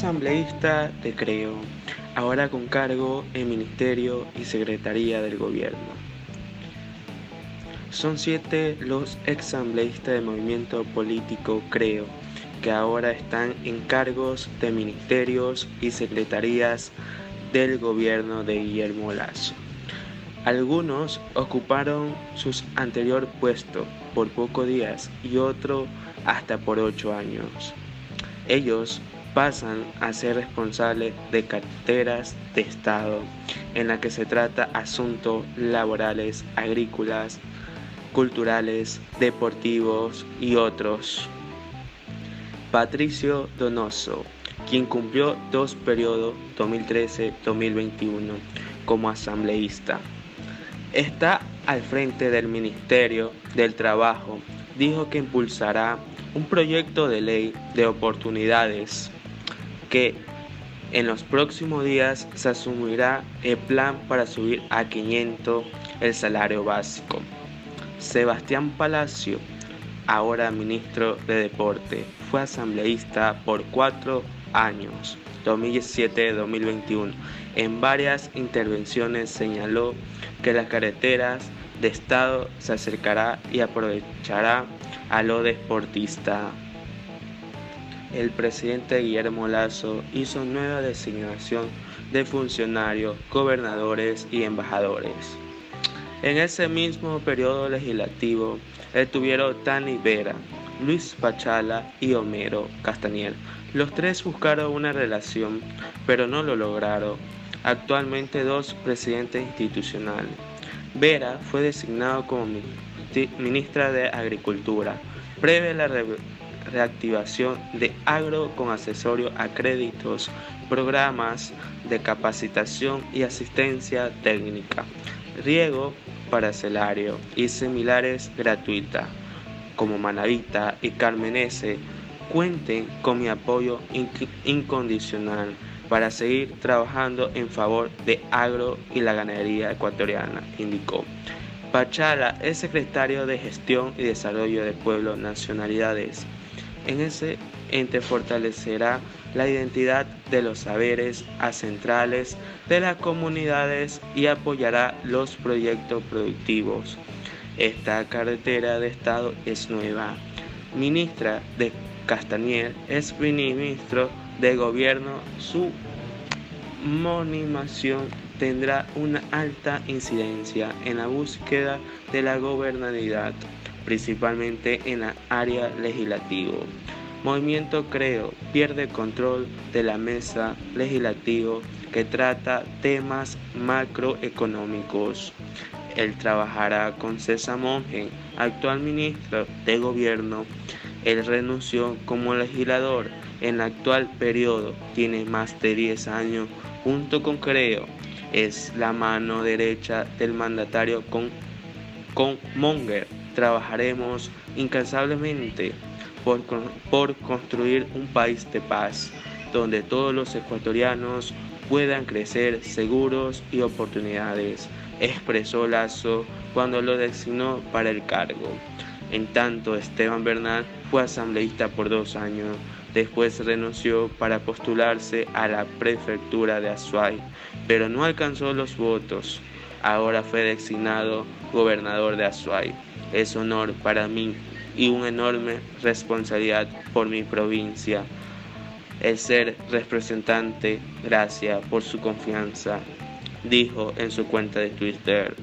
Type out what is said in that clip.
asambleísta de Creo, ahora con cargo en Ministerio y Secretaría del Gobierno. Son siete los asambleístas del movimiento político Creo, que ahora están en cargos de ministerios y secretarías del gobierno de Guillermo Lazo. Algunos ocuparon sus anterior puesto por pocos días y otro hasta por ocho años. Ellos pasan a ser responsables de carteras de Estado en la que se trata asuntos laborales, agrícolas, culturales, deportivos y otros. Patricio Donoso, quien cumplió dos periodos 2013-2021 como asambleísta. Está al frente del Ministerio del Trabajo. Dijo que impulsará un proyecto de ley de oportunidades que en los próximos días se asumirá el plan para subir a 500 el salario básico. Sebastián Palacio, ahora ministro de Deporte, fue asambleísta por cuatro años, 2017-2021. En varias intervenciones señaló que las carreteras de Estado se acercará y aprovechará a lo deportista el presidente Guillermo Lazo hizo nueva designación de funcionarios, gobernadores y embajadores. En ese mismo periodo legislativo estuvieron Tani Vera, Luis Pachala y Homero Castañer. Los tres buscaron una relación, pero no lo lograron. Actualmente dos presidentes institucionales. Vera fue designado como ministra de Agricultura, previa la reactivación de agro con accesorio a créditos, programas de capacitación y asistencia técnica, riego parcelario y similares gratuita, como Manavita y Carmenese, cuenten con mi apoyo incondicional para seguir trabajando en favor de agro y la ganadería ecuatoriana, indicó. Pachala es secretario de Gestión y Desarrollo de Pueblo Nacionalidades en ese ente fortalecerá la identidad de los saberes acentrales de las comunidades y apoyará los proyectos productivos. Esta carretera de Estado es nueva. Ministra de Castañer es ministro de Gobierno. Su monimación tendrá una alta incidencia en la búsqueda de la gobernabilidad principalmente en la área legislativa. Movimiento Creo pierde control de la mesa legislativa que trata temas macroeconómicos. Él trabajará con César Monge, actual ministro de Gobierno. Él renunció como legislador en el actual periodo, tiene más de 10 años junto con Creo. Es la mano derecha del mandatario con, con Monger trabajaremos incansablemente por, por construir un país de paz, donde todos los ecuatorianos puedan crecer seguros y oportunidades, expresó Lazo cuando lo designó para el cargo. En tanto, Esteban Bernal fue asambleísta por dos años, después renunció para postularse a la prefectura de Azuay, pero no alcanzó los votos. Ahora fue designado gobernador de Azuay. Es honor para mí y una enorme responsabilidad por mi provincia el ser representante. Gracias por su confianza, dijo en su cuenta de Twitter.